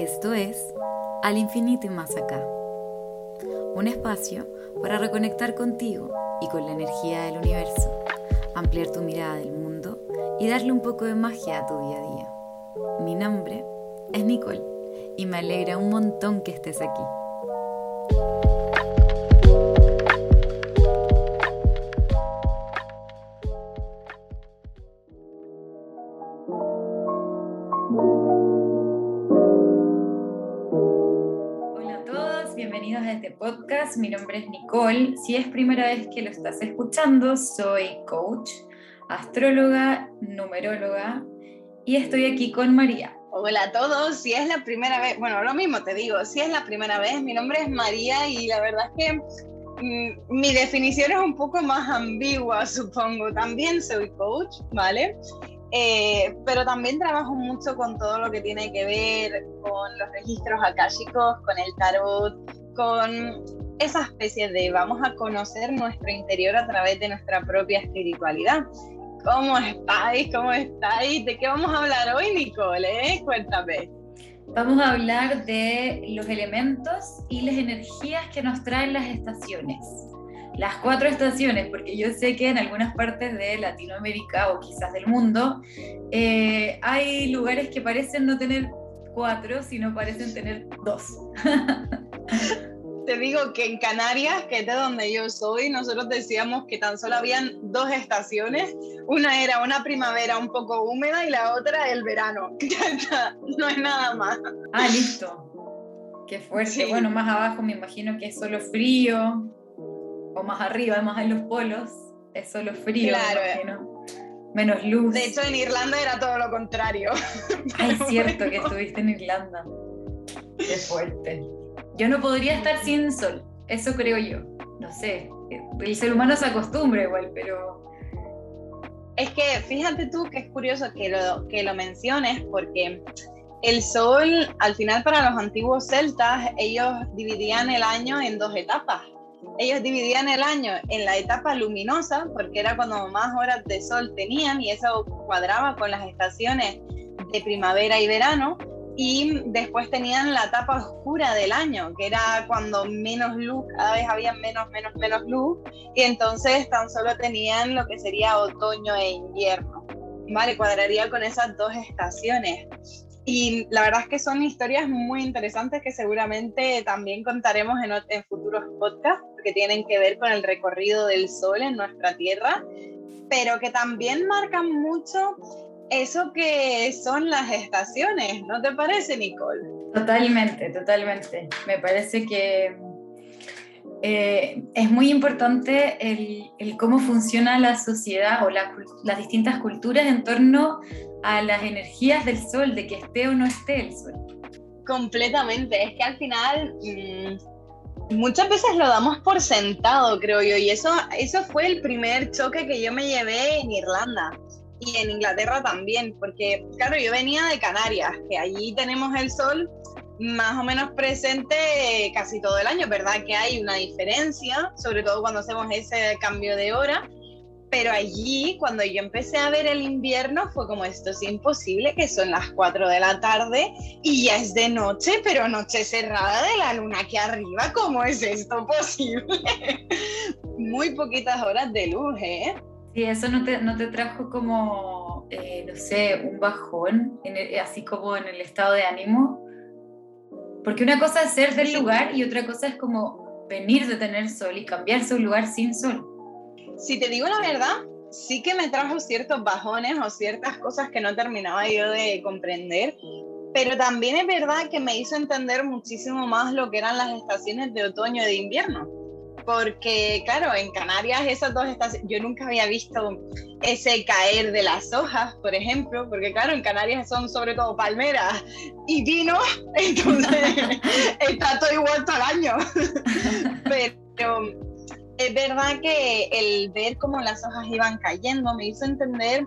Esto es Al infinito y más acá. Un espacio para reconectar contigo y con la energía del universo, ampliar tu mirada del mundo y darle un poco de magia a tu día a día. Mi nombre es Nicole y me alegra un montón que estés aquí. Mi nombre es Nicole. Si es primera vez que lo estás escuchando, soy coach, astróloga, numeróloga y estoy aquí con María. Hola a todos, si es la primera vez, bueno, lo mismo te digo, si es la primera vez, mi nombre es María y la verdad es que mm, mi definición es un poco más ambigua, supongo. También soy coach, ¿vale? Eh, pero también trabajo mucho con todo lo que tiene que ver con los registros akáshicos, con el tarot, con esa especie de vamos a conocer nuestro interior a través de nuestra propia espiritualidad. ¿Cómo estáis? ¿Cómo estáis? ¿De qué vamos a hablar hoy, Nicole? Eh? Cuéntame. Vamos a hablar de los elementos y las energías que nos traen las estaciones. Las cuatro estaciones, porque yo sé que en algunas partes de Latinoamérica o quizás del mundo eh, hay lugares que parecen no tener cuatro, sino parecen tener dos. te digo que en Canarias, que es de donde yo soy, nosotros decíamos que tan solo habían dos estaciones. Una era una primavera un poco húmeda y la otra el verano. no es nada más. Ah, listo. Qué fuerte. Bueno, más abajo me imagino que es solo frío. O más arriba, más en los polos, es solo frío. Claro. Menos luz. De hecho, en Irlanda era todo lo contrario. Ay, es cierto que estuviste en Irlanda. Qué fuerte. Yo no podría estar sin sol, eso creo yo. No sé, el ser humano se acostumbra igual, pero... Es que fíjate tú que es curioso que lo, que lo menciones porque el sol, al final para los antiguos celtas, ellos dividían el año en dos etapas. Ellos dividían el año en la etapa luminosa, porque era cuando más horas de sol tenían y eso cuadraba con las estaciones de primavera y verano, y después tenían la etapa oscura del año, que era cuando menos luz, cada vez había menos, menos, menos luz, y entonces tan solo tenían lo que sería otoño e invierno. Vale, cuadraría con esas dos estaciones. Y la verdad es que son historias muy interesantes que seguramente también contaremos en, en futuros podcasts, que tienen que ver con el recorrido del sol en nuestra Tierra, pero que también marcan mucho eso que son las estaciones, ¿no te parece, Nicole? Totalmente, totalmente. Me parece que eh, es muy importante el, cómo funciona la sociedad o las distintas culturas en torno a las energías del sol, de que esté o no esté el sol. Completamente, es que al final mm, muchas veces lo damos por sentado, creo yo, y eso, eso fue el primer choque que yo me llevé en Irlanda y en Inglaterra también, porque claro, yo venía de Canarias, que allí tenemos el sol más o menos presente casi todo el año, ¿verdad? Que hay una diferencia, sobre todo cuando hacemos ese cambio de hora, pero allí cuando yo empecé a ver el invierno fue como esto es imposible, que son las 4 de la tarde y ya es de noche, pero noche cerrada de la luna aquí arriba, ¿cómo es esto posible? Muy poquitas horas de luz, ¿eh? Sí, eso no te, no te trajo como, eh, no sé, un bajón, así como en el estado de ánimo. Porque una cosa es ser del lugar y otra cosa es como venir de tener sol y cambiarse un lugar sin sol. Si te digo la verdad, sí que me trajo ciertos bajones o ciertas cosas que no terminaba yo de comprender, pero también es verdad que me hizo entender muchísimo más lo que eran las estaciones de otoño y de invierno porque claro, en Canarias esas dos estaciones, yo nunca había visto ese caer de las hojas, por ejemplo, porque claro, en Canarias son sobre todo palmeras y vino, entonces está todo igual todo el año. Pero es verdad que el ver cómo las hojas iban cayendo me hizo entender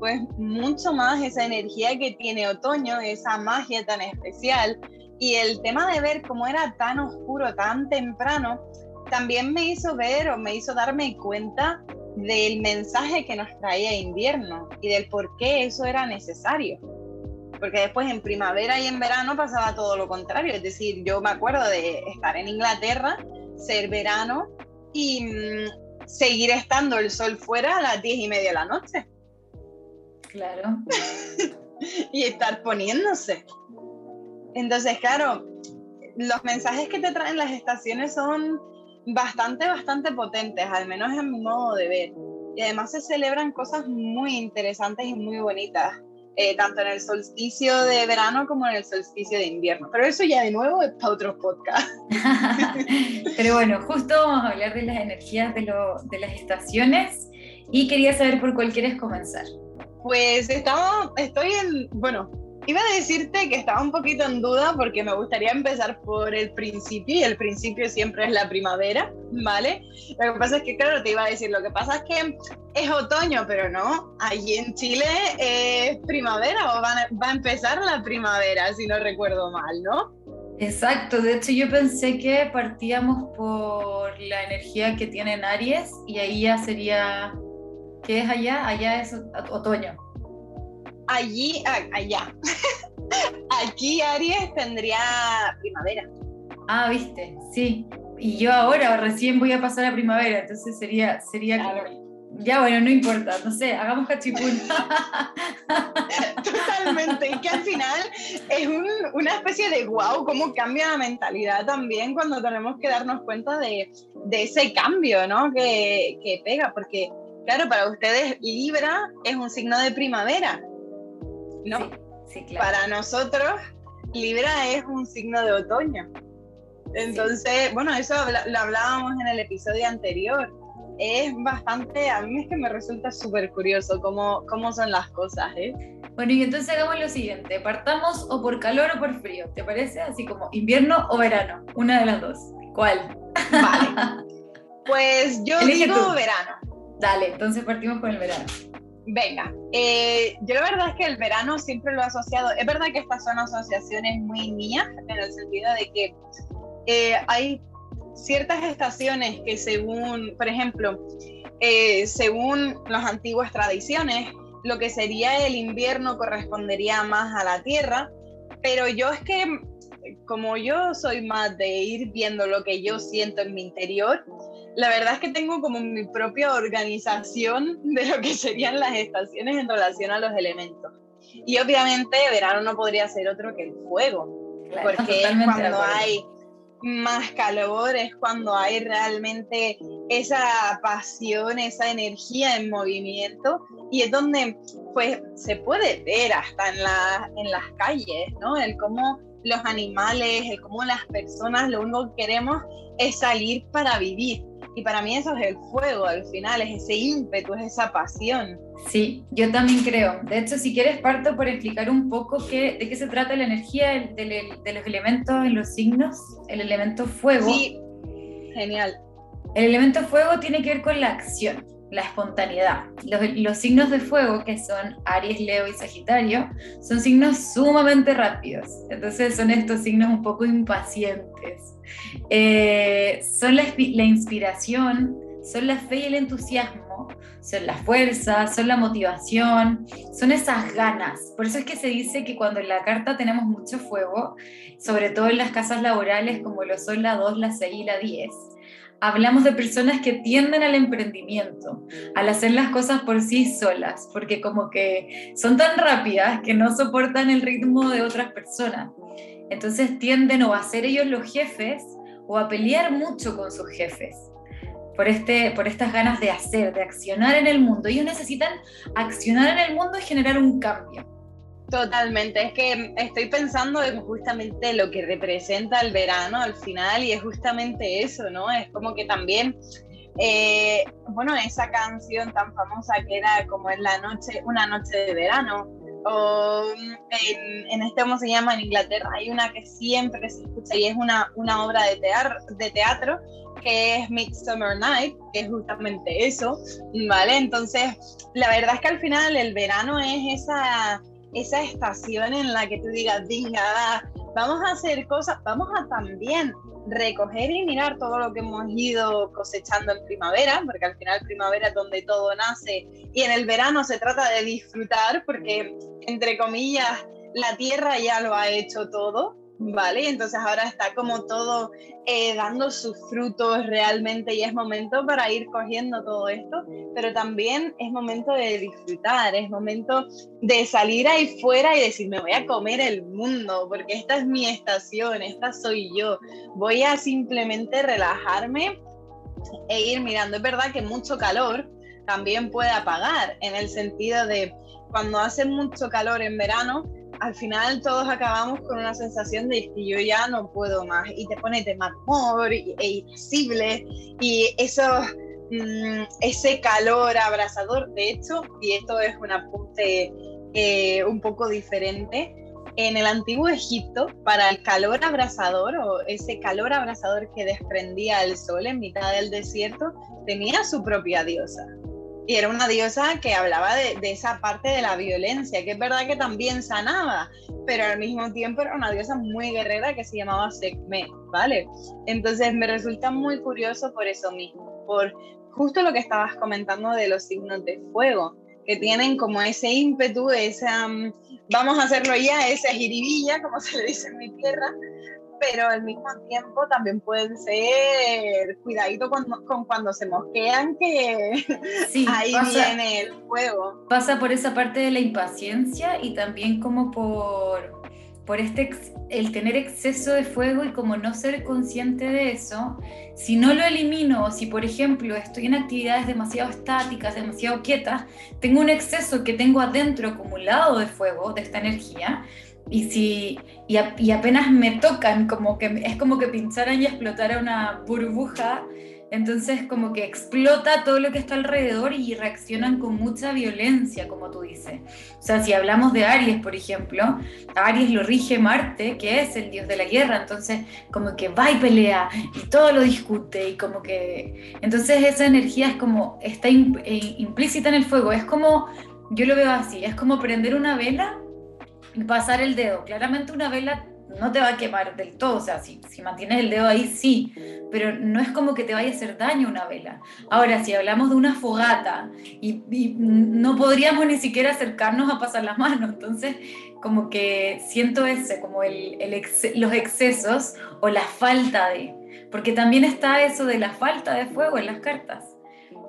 pues mucho más esa energía que tiene otoño, esa magia tan especial y el tema de ver cómo era tan oscuro tan temprano también me hizo ver o me hizo darme cuenta del mensaje que nos traía invierno y del por qué eso era necesario. porque después en primavera y en verano pasaba todo lo contrario, es decir, yo me acuerdo de estar en Inglaterra, ser verano y mm, seguir estando el sol fuera a las diez y media de la noche. Claro. y estar poniéndose. Entonces, claro, los mensajes que te traen las estaciones son bastante, bastante potentes, al menos en mi modo de ver. Y además se celebran cosas muy interesantes y muy bonitas, eh, tanto en el solsticio de verano como en el solsticio de invierno. Pero eso ya de nuevo es para otro podcast. Pero bueno, justo vamos a hablar de las energías de, de las estaciones y quería saber por cuál quieres comenzar. Pues estamos, estoy en, bueno, Iba a decirte que estaba un poquito en duda porque me gustaría empezar por el principio y el principio siempre es la primavera, ¿vale? Lo que pasa es que, claro, te iba a decir, lo que pasa es que es otoño, pero no, allí en Chile es primavera o va a, va a empezar la primavera, si no recuerdo mal, ¿no? Exacto, de hecho yo pensé que partíamos por la energía que tienen Aries y ahí ya sería, ¿qué es allá? Allá es otoño allí, allá. Aquí Aries tendría primavera. Ah, viste, sí. Y yo ahora recién voy a pasar a primavera, entonces sería, sería Ya bueno, no importa, no sé, hagamos cachipún. Totalmente, y que al final es una especie de wow, cómo cambia la mentalidad también cuando tenemos que darnos cuenta de, ese cambio, ¿no? Que, que pega, porque claro, para ustedes Libra es un signo de primavera, ¿no? Sí, claro. Para nosotros, Libra es un signo de otoño. Entonces, bueno, eso lo hablábamos en el episodio anterior. Es bastante, a mí es que me resulta súper curioso cómo, cómo son las cosas, ¿eh? Bueno, y entonces hagamos lo siguiente, partamos o por calor o por frío, ¿te parece? Así como invierno o verano, una de las dos. ¿Cuál? Vale. Pues yo digo verano. Dale, entonces partimos con el verano. Venga, eh, yo la verdad es que el verano siempre lo he asociado, es verdad que estas son asociaciones muy mías, en el sentido de que eh, hay ciertas estaciones que según, por ejemplo, eh, según las antiguas tradiciones, lo que sería el invierno correspondería más a la tierra, pero yo es que como yo soy más de ir viendo lo que yo siento en mi interior, la verdad es que tengo como mi propia organización de lo que serían las estaciones en relación a los elementos. Y obviamente verano no podría ser otro que el fuego, porque es cuando hay más calor, es cuando hay realmente esa pasión, esa energía en movimiento y es donde pues se puede ver hasta en, la, en las calles, ¿no? El cómo los animales, el cómo las personas lo único que queremos es salir para vivir y para mí eso es el fuego al final, es ese ímpetu, es esa pasión. Sí, yo también creo. De hecho, si quieres, parto por explicar un poco qué, de qué se trata la energía de, de los elementos en los signos. El elemento fuego. Sí, genial. El elemento fuego tiene que ver con la acción la espontaneidad. Los, signos de fuego, que son Aries, Leo y Sagitario, son signos sumamente rápidos. Entonces son estos signos un poco impacientes. Eh, son la, la inspiración, son la fe y el entusiasmo, son la fuerza, son la motivación, son esas ganas. Por eso es que se dice que cuando en la carta tenemos mucho fuego, sobre todo en las casas laborales como lo son la 2, la 6 y la 10, hablamos de personas que tienden al emprendimiento, al hacer las cosas por sí solas, porque como que son tan rápidas que no soportan el ritmo de otras personas. Entonces tienden a ser ellos los jefes o a pelear mucho con sus jefes. Por, este, por estas ganas de hacer, de accionar en el mundo. Ellos necesitan accionar en el mundo y generar un cambio. Totalmente, es que estoy pensando en justamente lo que representa el verano al final y es justamente eso, ¿no? Es como que también, eh, bueno, esa canción tan famosa que era como en la noche, una noche de verano, o en, este, ¿cómo se llama? En Inglaterra hay una que siempre se escucha y es una, una obra de de teatro que es Midsummer Night, que es justamente eso, ¿vale? Entonces, la verdad es que al final el verano es esa esa estación en la que tú digas, venga, vamos a hacer cosas, vamos a también recoger y mirar todo lo que hemos ido cosechando en primavera, porque al final primavera es donde todo nace y en el verano se trata de disfrutar porque, entre comillas, la tierra ya lo ha hecho todo, ¿vale? Entonces ahora está como todo eh, dando sus frutos realmente y es momento para ir cogiendo todo esto, pero también es momento de disfrutar, es momento de salir ahí fuera y decir, me voy a comer el mundo, porque esta es mi estación, esta soy yo, voy a simplemente relajarme e ir mirando. Es verdad que mucho calor también puede apagar, en el sentido de cuando hace mucho calor en verano, al final todos acabamos con una sensación de que yo ya no puedo más. Y te pone de mal humor e irascible. Y eso, mm, ese calor abrasador, de hecho, y esto es un apunte eh, un poco diferente, en el antiguo Egipto, para el calor abrasador o ese calor abrasador que desprendía el sol en mitad del desierto, tenía su propia diosa. Y era una diosa que hablaba de, esa parte de la violencia, que es verdad que también sanaba, pero al mismo tiempo era una diosa muy guerrera que se llamaba Sekhmet, ¿vale? Entonces me resulta muy curioso por eso mismo, por justo lo que estabas comentando de los signos de fuego, que tienen como ese ímpetu, esa, mm, vamos a hacerlo ya, esa jiribilla, como se le dice en mi tierra, pero al mismo tiempo también pueden ser cuidadito con, con cuando se mosquean que ahí viene el fuego. Pasa por esa parte de la impaciencia y también como por, por este el tener exceso de fuego y como no ser consciente de eso, si no lo elimino o si por ejemplo estoy en actividades demasiado estáticas, demasiado quietas, tengo un exceso que tengo adentro acumulado de fuego, de esta energía, y si y, apenas me tocan como que es como que pincharan y explotara una burbuja entonces como que explota todo lo que está alrededor y reaccionan con mucha violencia como tú dices. O sea si hablamos de Aries por ejemplo Aries lo rige Marte que es el dios de la guerra entonces como que va y pelea y todo lo discute y como que entonces esa energía es como está eh, implícita en el fuego. Es como yo lo veo así es como prender una vela pasar el dedo. Claramente una vela no te va a quemar del todo, o sea, si, si, mantienes el dedo ahí sí, pero no es como que te vaya a hacer daño una vela. Ahora, si hablamos de una fogata y, no podríamos ni siquiera acercarnos a pasar las manos, entonces como que siento ese, como el, los excesos o la falta de, porque también está eso de la falta de fuego en las cartas.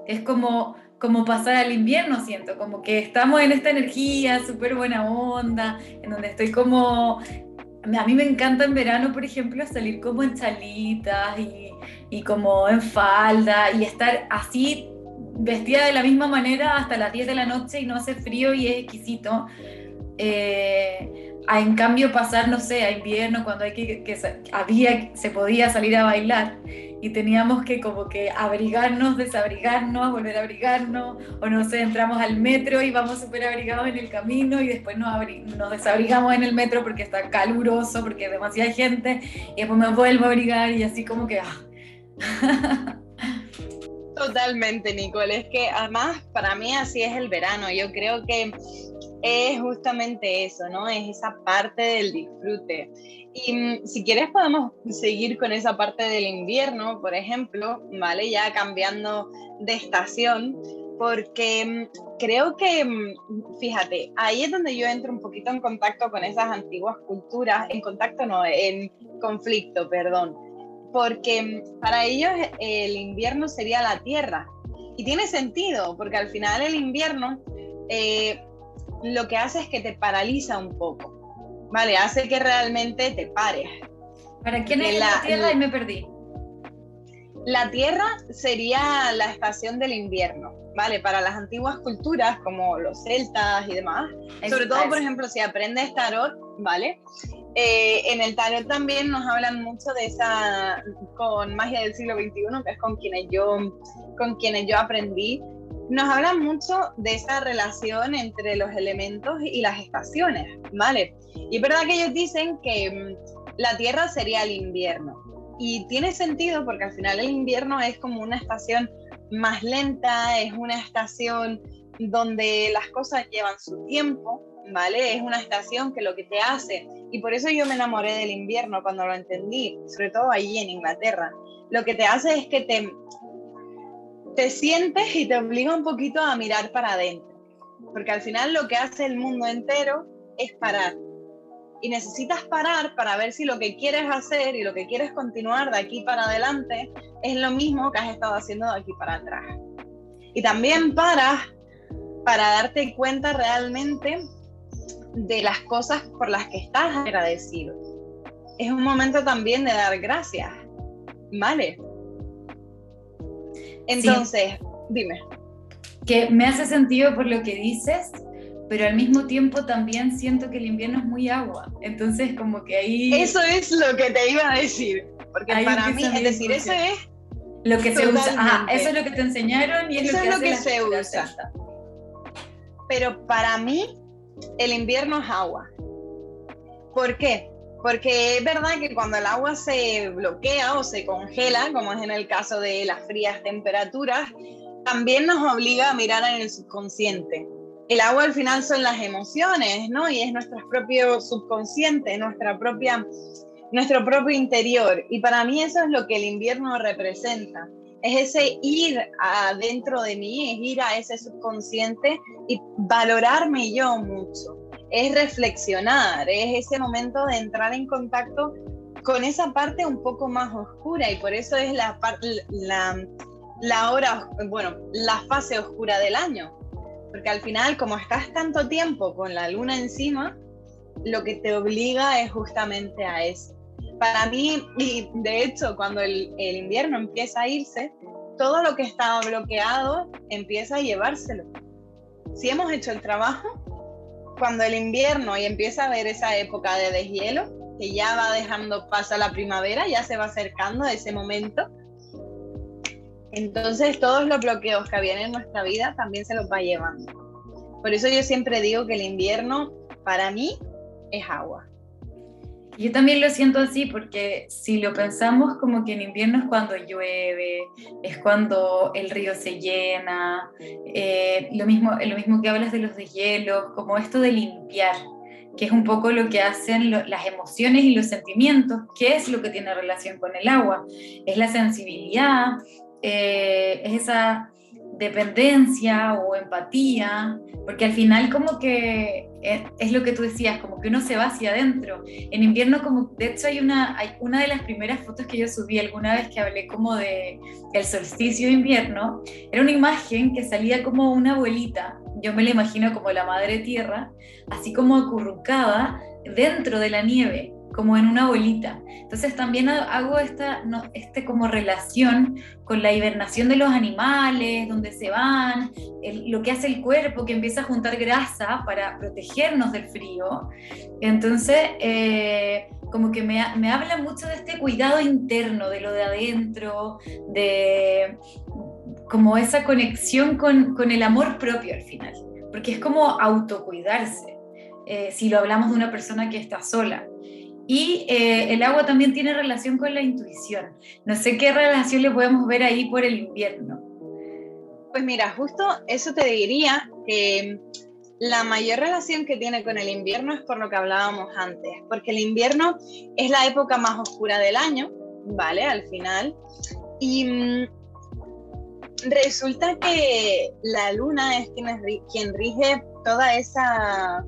Es como como pasar al invierno, siento, como que estamos en esta energía súper buena onda, en donde estoy como... A mí me encanta en verano, por ejemplo, salir como en chalitas y, y como en falda y estar así vestida de la misma manera hasta las 10 de la noche y no hace frío y es exquisito. Eh, a, en cambio pasar, no sé, a invierno cuando hay que, había, se podía salir a bailar y teníamos que como que abrigarnos, desabrigarnos, volver a abrigarnos, o no sé, entramos al metro y vamos súper abrigados en el camino y después nos, nos desabrigamos en el metro porque está caluroso, porque hay demasiada gente, y después me vuelvo a abrigar y así como que... Ah. Totalmente, Nicole. Es que además para mí así es el verano. Yo creo que es justamente eso, ¿no? Es esa parte del disfrute. Y mm, si quieres podemos seguir con esa parte del invierno, por ejemplo, ¿vale? Ya cambiando de estación, porque mm, creo que, mm, fíjate, ahí es donde yo entro un poquito en contacto con esas antiguas culturas, en contacto no, en conflicto, perdón, porque para ellos el invierno sería la tierra. Y tiene sentido, porque al final el invierno eh, lo que hace es que te paraliza un poco, ¿vale? Hace que realmente te pares. ¿Para quién es la, Tierra? Y me perdí. La Tierra sería la estación del invierno, ¿vale? Para las antiguas culturas, como los celtas y demás, sobre todo, por ejemplo, si aprendes tarot, ¿vale? Eh, en el tarot también nos hablan mucho de esa, con magia del siglo XXI, que es con quienes yo, con quienes yo aprendí, nos hablan mucho de esa relación entre los elementos y las estaciones, ¿vale? Y es verdad que ellos dicen que mm, la Tierra sería el invierno. Y tiene sentido porque al final el invierno es como una estación más lenta, es una estación donde las cosas llevan su tiempo, ¿vale? Es una estación que lo que te hace, y por eso yo me enamoré del invierno cuando lo entendí, sobre todo allí en Inglaterra, lo que te hace es que te, te sientes y te obliga un poquito a mirar para adentro. Porque al final lo que hace el mundo entero es parar. y necesitas parar para ver si lo que quieres hacer y lo que quieres continuar de aquí para adelante es lo mismo que has estado haciendo de aquí para atrás. Y también paras para darte cuenta realmente de las cosas por las que estás agradecido. Es un momento también de dar gracias, ¿vale? Entonces, dime. Que me hace sentido por lo que dices, pero al mismo tiempo también siento que el invierno es muy agua. Entonces, como que ahí. Eso es lo que te iba a decir. Porque para mí, es decir, eso es. Lo que se usa. eso es lo que te enseñaron y es lo que, es lo que se usa. Pero para mí, el invierno es agua. ¿Por qué? Porque es verdad que cuando el agua se bloquea o se congela, como es en el caso de las frías temperaturas, también nos obliga a mirar en el subconsciente. El agua al final son las emociones, ¿no? Y es nuestro propio subconsciente, nuestra propia, nuestro propio interior. Y para mí eso es lo que el invierno representa. Es ese ir adentro de mí, es ir a ese subconsciente y valorarme yo mucho. Es reflexionar, es ese momento de entrar en contacto con esa parte un poco más oscura y por eso es la, hora, bueno, la fase oscura del año. Porque al final, como estás tanto tiempo con la luna encima, lo que te obliga es justamente a eso. Para mí, y de hecho, cuando el invierno empieza a irse, todo lo que estaba bloqueado empieza a llevárselo si hemos hecho el trabajo, cuando el invierno y empieza a ver esa época de deshielo, que ya va dejando pasar la primavera, ya se va acercando a ese momento, entonces todos los bloqueos que habían en nuestra vida también se los va llevando. Por eso yo siempre digo que el invierno para mí es agua. Yo también lo siento así porque si lo pensamos como que en invierno es cuando llueve, es cuando el río se llena, eh, lo, mismo, lo mismo que hablas de los deshielos, como esto de limpiar, que es un poco lo que hacen las emociones y los sentimientos, ¿qué es lo que tiene relación con el agua? Es la sensibilidad, eh, es esa dependencia o empatía, porque al final como que es, lo que tú decías, como que uno se va hacia adentro. En invierno como, de hecho hay una, hay una de las primeras fotos que yo subí alguna vez que hablé como de el solsticio de invierno, era una imagen que salía como una abuelita, yo me la imagino como la madre tierra, así como acurrucada dentro de la nieve como en una bolita. Entonces también hago esta no, este como relación con la hibernación de los animales, donde se van, lo que hace el cuerpo, que empieza a juntar grasa para protegernos del frío. Entonces, eh, como que me, me, habla mucho de este cuidado interno, de lo de adentro, de como esa conexión con, con el amor propio al final, porque es como autocuidarse. Eh, si lo hablamos de una persona que está sola. Y eh, el agua también tiene relación con la intuición. No sé qué relación le podemos ver ahí por el invierno. Pues mira, justo eso te diría que la mayor relación que tiene con el invierno es por lo que hablábamos antes, porque el invierno es la época más oscura del año, ¿vale? Al final. Y mm, resulta que la luna es quien, quien rige toda esa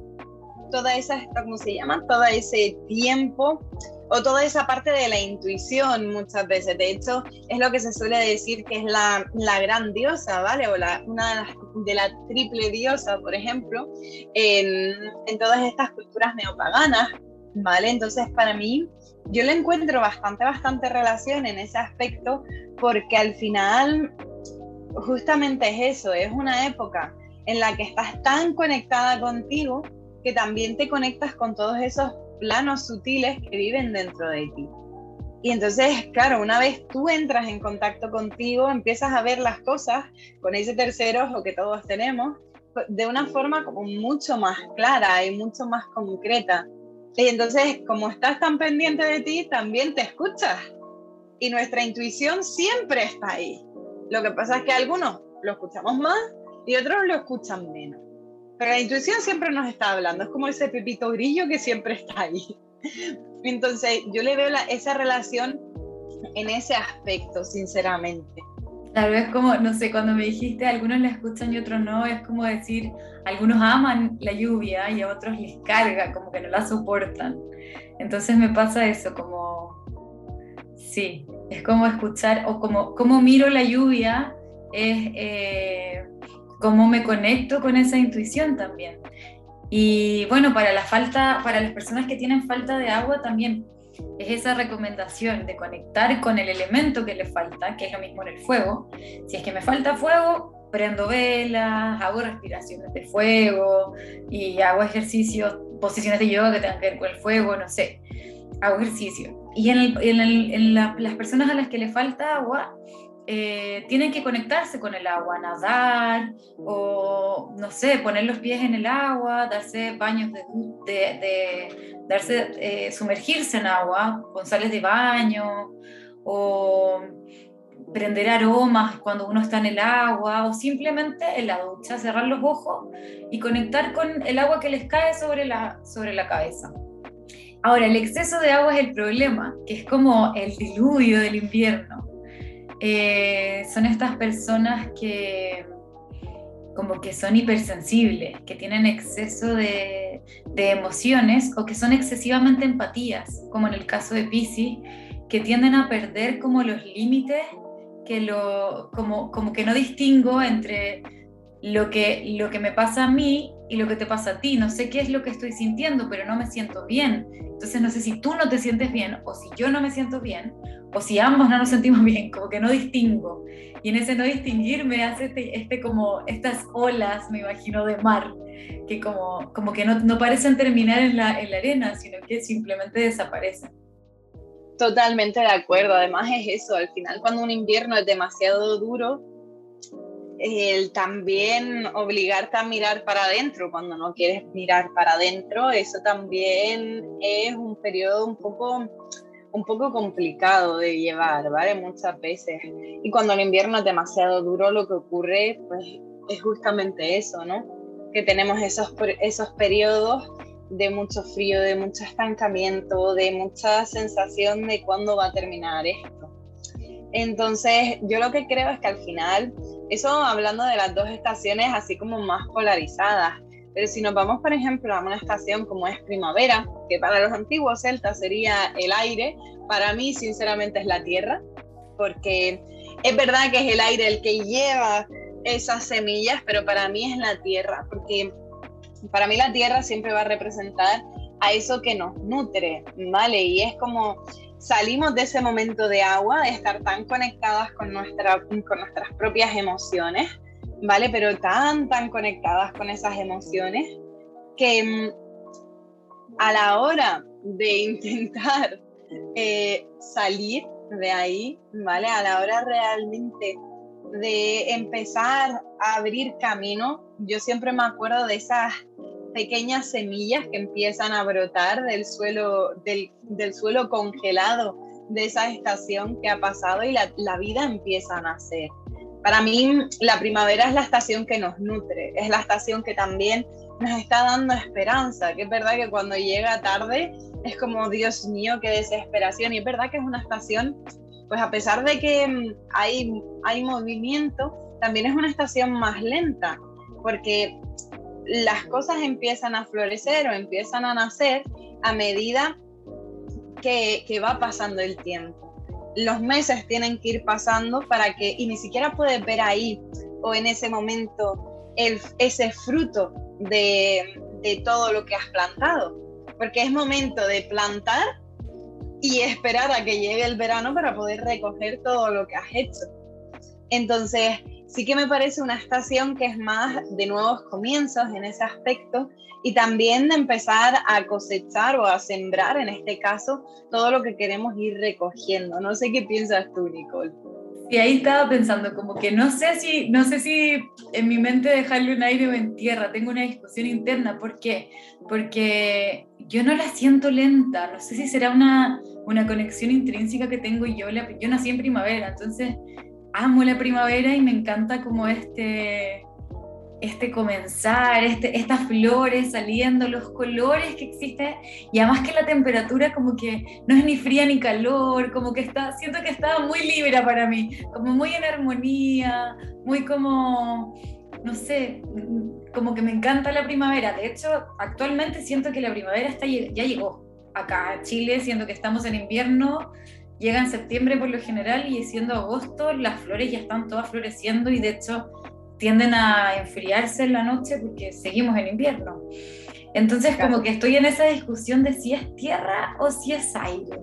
toda esa, ¿cómo se llama? Todo ese tiempo o toda esa parte de la intuición muchas veces. De hecho, es lo que se suele decir que es la, la gran diosa, ¿vale? O la, una de, las, de la triple diosa, por ejemplo, en, en todas estas culturas neopaganas, ¿vale? Entonces, para mí, yo le encuentro bastante, bastante relación en ese aspecto porque al final, justamente es eso, es una época en la que estás tan conectada contigo que también te conectas con todos esos planos sutiles que viven dentro de ti. Y entonces, claro, una vez tú entras en contacto contigo, empiezas a ver las cosas con ese tercer ojo que todos tenemos de una forma como mucho más clara y mucho más concreta. Y entonces, como estás tan pendiente de ti, también te escuchas. Y nuestra intuición siempre está ahí. Lo que pasa es que algunos lo escuchamos más y otros lo escuchan menos. Pero la intuición siempre nos está hablando, es como ese pepito grillo que siempre está ahí. Entonces, yo le veo esa relación en ese aspecto, sinceramente. Tal vez como, no sé, cuando me dijiste, algunos la escuchan y otros no, es como decir, algunos aman la lluvia y a otros les carga, como que no la soportan. Entonces me pasa eso, como, sí, es como escuchar, o como, como miro la lluvia, es eh, cómo me conecto con esa intuición también. Y bueno, para la falta, para las personas que tienen falta de agua también es esa recomendación de conectar con el elemento que le falta, que es lo mismo en el fuego. Si es que me falta fuego, prendo velas, hago respiraciones de fuego y hago ejercicios, posiciones de yoga que tengan que ver con el fuego, no sé, hago ejercicio. Y en, las personas a las que le falta agua, eh, tienen que conectarse con el agua, nadar o, no sé, poner los pies en el agua, darse baños de, darse, eh, sumergirse en agua con sales de baño o prender aromas cuando uno está en el agua o simplemente en la ducha, cerrar los ojos y conectar con el agua que les cae sobre la, sobre la cabeza. Ahora, el exceso de agua es el problema, que es como el diluvio del invierno. Eh, son estas personas que como que son hipersensibles, que tienen exceso de, emociones o que son excesivamente empatías, como en el caso de Pisces, que tienden a perder como los límites, que lo, como, como que no distingo entre lo que, lo que me pasa a mí y lo que te pasa a ti. No sé qué es lo que estoy sintiendo, pero no me siento bien. Entonces no sé si tú no te sientes bien o si yo no me siento bien o si ambos no nos sentimos bien, como que no distingo. Y en ese no distinguir me hace este, este como estas olas, me imagino, de mar, que como, como que no, no parecen terminar en la, en la arena, sino que simplemente desaparecen. Totalmente de acuerdo, además es eso, al final cuando un invierno es demasiado duro, el también obligarte a mirar para adentro cuando no quieres mirar para adentro, eso también es un periodo un poco, un poco complicado de llevar, ¿vale? Muchas veces. Y cuando el invierno es demasiado duro, lo que ocurre pues, es justamente eso, ¿no? Que tenemos esos, esos periodos de mucho frío, de mucho estancamiento, de mucha sensación de cuándo va a terminar esto. Entonces, yo lo que creo es que al final eso hablando de las dos estaciones así como más polarizadas. Pero si nos vamos, por ejemplo, a una estación como es primavera, que para los antiguos celtas sería el aire, para mí sinceramente es la tierra, porque es verdad que es el aire el que lleva esas semillas, pero para mí es la tierra, porque para mí la tierra siempre va a representar a eso que nos nutre, ¿vale? Y es como salimos de ese momento de agua, de estar tan conectadas con, nuestra, con nuestras propias emociones, ¿vale? Pero tan, tan conectadas con esas emociones que mm, a la hora de intentar eh, salir de ahí, ¿vale? A la hora realmente de empezar a abrir camino, yo siempre me acuerdo de esas pequeñas semillas que empiezan a brotar del suelo, del, suelo congelado de esa estación que ha pasado y la, la, vida empieza a nacer. Para mí, la primavera es la estación que nos nutre, es la estación que también nos está dando esperanza, que es verdad que cuando llega tarde es como, Dios mío, qué desesperación. Y es verdad que es una estación, pues a pesar de que mm, hay, hay movimiento, también es una estación más lenta, porque las cosas empiezan a florecer o empiezan a nacer a medida que, va pasando el tiempo. Los meses tienen que ir pasando para que, y ni siquiera puedes ver ahí o en ese momento el, ese fruto de, de todo lo que has plantado, porque es momento de plantar y esperar a que llegue el verano para poder recoger todo lo que has hecho. Entonces, sí que me parece una estación que es más de nuevos comienzos en ese aspecto y también de empezar a cosechar o a sembrar, en este caso, todo lo que queremos ir recogiendo. No sé qué piensas tú, Nicole. Y ahí estaba pensando, como que no sé si, no sé si en mi mente dejarle un aire o en tierra, tengo una discusión interna. ¿Por qué? Porque yo no la siento lenta, no sé si será una, una conexión intrínseca que tengo yo. Yo nací en primavera, entonces amo la primavera y me encanta como este, este comenzar, este, estas flores saliendo, los colores que existen, y además que la temperatura como que no es ni fría ni calor, como que está, siento que estaba muy libre para mí, como muy en armonía, muy como, no sé, como que me encanta la primavera. De hecho, actualmente siento que la primavera está, ya llegó acá a Chile, siendo que estamos en invierno, llega en septiembre por lo general y siendo agosto las flores ya están todas floreciendo y de hecho tienden a enfriarse en la noche porque seguimos en invierno. Entonces como que estoy en esa discusión de si es tierra o si es aire.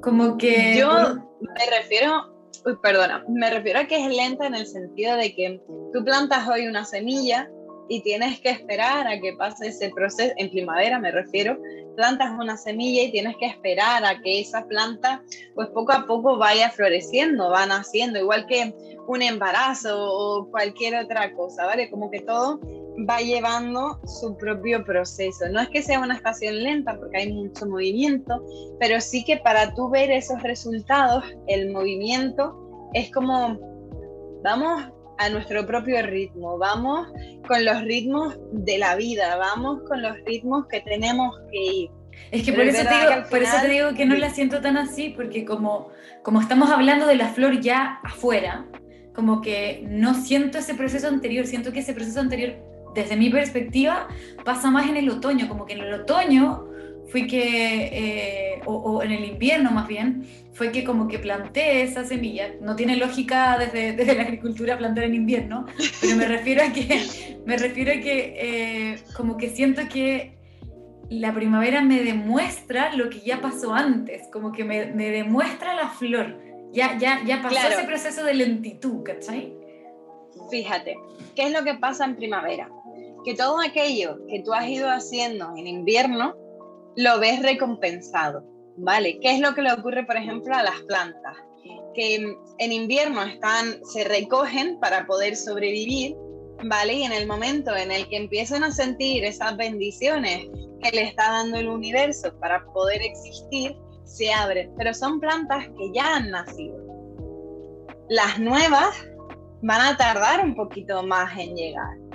Como que... Yo me refiero, uy, perdona, me refiero a que es lenta en el sentido de que tú plantas hoy una semilla y tienes que esperar a que pase ese proceso, en primavera me refiero, plantas una semilla y tienes que esperar a que esa planta pues poco a poco vaya floreciendo, va naciendo, igual que un embarazo o cualquier otra cosa, ¿vale? Como que todo va llevando su propio proceso. No es que sea una estación lenta porque hay mucho movimiento, pero sí que para tú ver esos resultados, el movimiento es como, vamos a nuestro propio ritmo, vamos con los ritmos de la vida, vamos con los ritmos que tenemos que ir. Es que por eso, te digo, por eso te digo que no la siento tan así, porque como, como estamos hablando de la flor ya afuera, como que no siento ese proceso anterior, siento que ese proceso anterior, desde mi perspectiva, pasa más en el otoño, como que en el otoño fui que, eh, o, en el invierno más bien, fue que como que planté esa semilla. No tiene lógica desde, desde la agricultura plantar en invierno, pero me refiero a que, me refiero a que eh, como que siento que la primavera me demuestra lo que ya pasó antes, como que me, me demuestra la flor. Ya, ya, ya pasó ese proceso de lentitud, ¿cachai? Fíjate, ¿qué es lo que pasa en primavera? Que todo aquello que tú has ido haciendo en invierno, lo ves recompensado, ¿vale? ¿Qué es lo que le ocurre, por ejemplo, a las plantas? Que en invierno están, se recogen para poder sobrevivir, ¿vale? Y en el momento en el que empiezan a sentir esas bendiciones que le está dando el universo para poder existir, se abren. Pero son plantas que ya han nacido. Las nuevas van a tardar un poquito más en llegar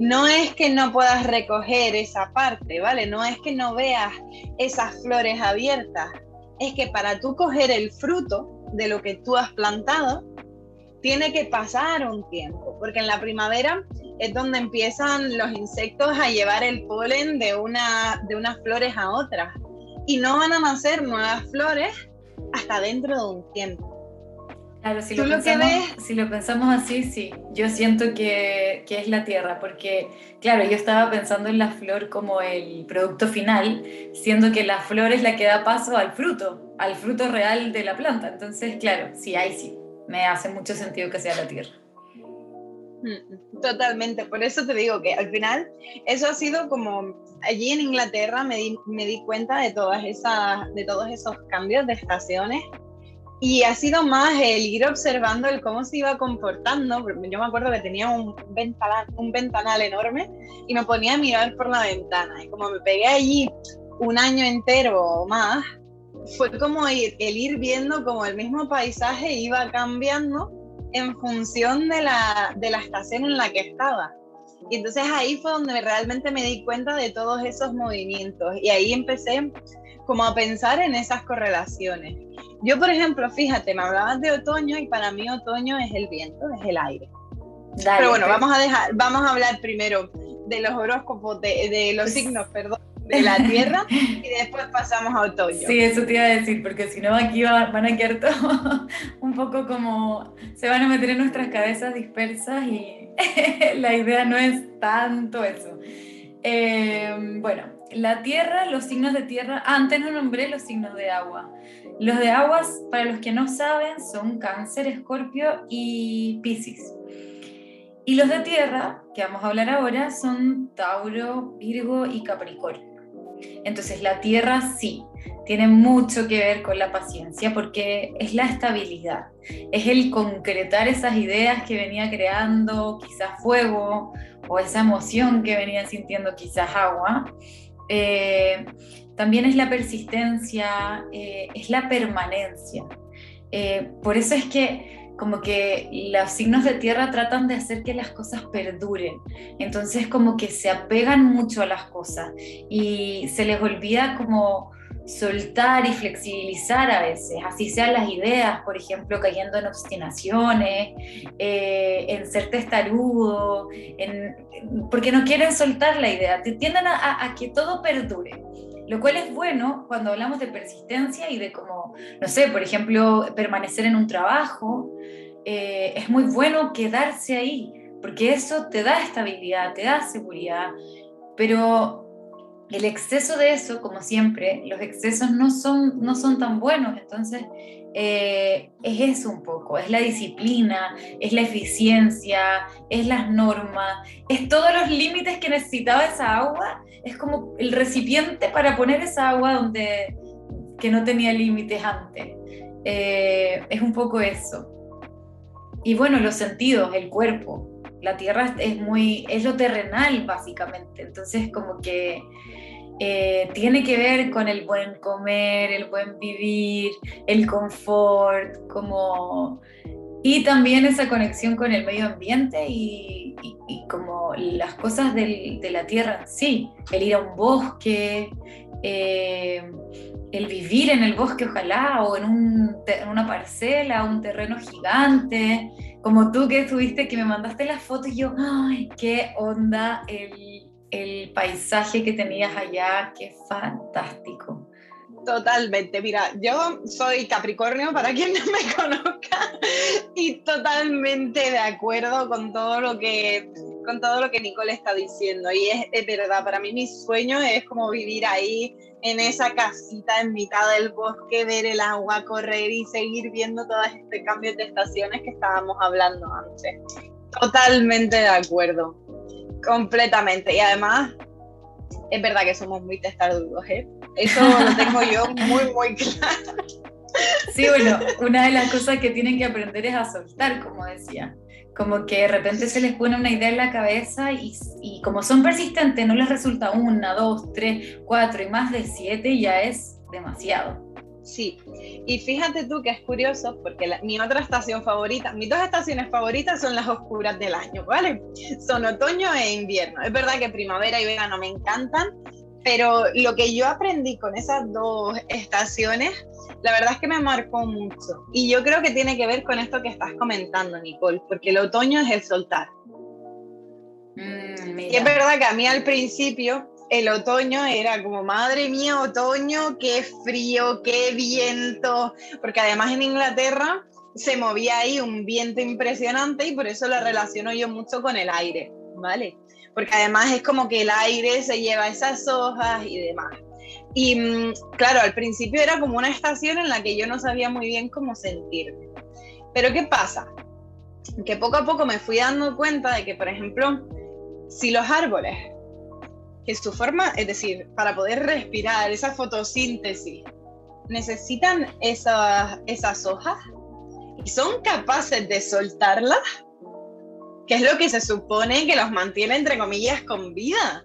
no es que no puedas recoger esa parte, ¿vale? No es que no veas esas flores abiertas, es que para tú coger el fruto de lo que tú has plantado, tiene que pasar un tiempo, porque en la primavera es donde empiezan los insectos a llevar el polen de, una, de unas flores a otras y no van a nacer nuevas flores hasta dentro de un tiempo. Claro, si lo, pensamos, si lo pensamos así, sí. Yo siento que, que, es la tierra, porque, claro, yo estaba pensando en la flor como el producto final, siendo que la flor es la que da paso al fruto, al fruto real de la planta. Entonces, claro, sí, ahí sí, me hace mucho sentido que sea la tierra. Mm, totalmente, por eso te digo que al final eso ha sido como allí en Inglaterra me di, me di cuenta de todas esas de todos esos cambios de estaciones y ha sido más el ir observando el cómo se iba comportando. Yo me acuerdo que tenía un ventanal, un ventanal enorme y me ponía a mirar por la ventana. Y como me pegué allí un año entero o más, fue como ir, el ir viendo como el mismo paisaje iba cambiando en función de la, de la estación en la que estaba. Y entonces ahí fue donde realmente me di cuenta de todos esos movimientos. Y ahí empecé como a pensar en esas correlaciones. Yo, por ejemplo, fíjate, me hablabas de otoño y para mí otoño es el viento, es el aire. pero bueno, vamos a dejar, vamos a hablar primero de los horóscopos, de, de los pues signos, perdón, de la Tierra y después pasamos a otoño. Sí, eso te iba a decir, porque si no aquí van a quedar todo un poco como, se van a meter en nuestras cabezas dispersas y la idea no es tanto eso. Eh, bueno, la tierra, los signos de tierra, ah, antes no nombré los signos de agua. Los de aguas, para los que no saben, son cáncer, escorpio y piscis. Y los de tierra, que vamos a hablar ahora, son Tauro, Virgo y Capricornio. Entonces la tierra sí, tiene mucho que ver con la paciencia porque es la estabilidad, es el concretar esas ideas que venía creando quizás fuego o esa emoción que venía sintiendo quizás agua eh, también es la persistencia, eh, es la permanencia. Eh, por eso es que como que los signos de tierra tratan de hacer que las cosas perduren. Entonces como que se apegan mucho a las cosas y se les olvida como soltar y flexibilizar a veces, así sean las ideas, por ejemplo, cayendo en obstinaciones, eh, en ser testarudo, en, porque no quieren soltar la idea, tienden a, que todo perdure. Lo cual es bueno cuando hablamos de persistencia y de como, no sé, por ejemplo, permanecer en un trabajo. Eh, es muy bueno quedarse ahí, porque eso te da estabilidad, te da seguridad, pero el exceso de eso, como siempre, los excesos no son, no son tan buenos, entonces eh, es eso un poco, es la disciplina, es la eficiencia, es las normas, es todos los límites que necesitaba esa agua, es como el recipiente para poner esa agua donde que no tenía límites antes. Eh, es un poco eso. Y bueno, los sentidos, el cuerpo, la tierra es muy, es lo terrenal básicamente, entonces como que eh, tiene que ver con el buen comer, el buen vivir, el confort, como... Y también esa conexión con el medio ambiente y, como las cosas de la tierra en sí, el ir a un bosque, eh, el vivir en el bosque ojalá, o en, un, en, una parcela, un terreno gigante, como tú que estuviste, que me mandaste las fotos y yo, ¡ay, qué onda el, el paisaje que tenías allá! ¡Qué fantástico! Totalmente, mira, yo soy Capricornio para quien no me conozca totalmente de acuerdo con todo lo que con todo lo que Nicole está diciendo y es, es verdad, para mí mi sueño es como vivir ahí en esa casita en mitad del bosque, ver el agua correr y seguir viendo todos estos cambios de estaciones que estábamos hablando antes. Totalmente de acuerdo, completamente. Y además, es verdad que somos muy testarudos, ¿eh? Eso lo tengo yo muy, muy claro. Sí, bueno, una de las cosas que tienen que aprender es a soltar, como decía. Como que de repente se les pone una idea en la cabeza y, y como son persistentes, no les resulta una, dos, tres, cuatro y más de siete, ya es demasiado. Sí, y fíjate tú que es curioso porque mi otra estación favorita, mis dos estaciones favoritas son las oscuras del año, ¿vale? Son otoño e invierno. Es verdad que primavera y verano me encantan, pero lo que yo aprendí con esas dos estaciones, la verdad es que me marcó mucho. Y yo creo que tiene que ver con esto que estás comentando, Nicole, porque el otoño es el soltar. Mm, y es verdad que a mí al principio el otoño era como, madre mía, otoño, qué frío, qué viento, porque además en Inglaterra se movía ahí un viento impresionante y por eso lo relaciono yo mucho con el aire, ¿vale? Porque además es como que el aire se lleva esas hojas y demás. Y mm, claro, al principio era como una estación en la que yo no sabía muy bien cómo sentirme. Pero ¿qué pasa? Que poco a poco me fui dando cuenta de que, por ejemplo, si los árboles que su forma, es decir, para poder respirar, esa fotosíntesis, necesitan esas, esas hojas y son capaces de soltarlas, que es lo que se supone que los mantiene, entre comillas, con vida.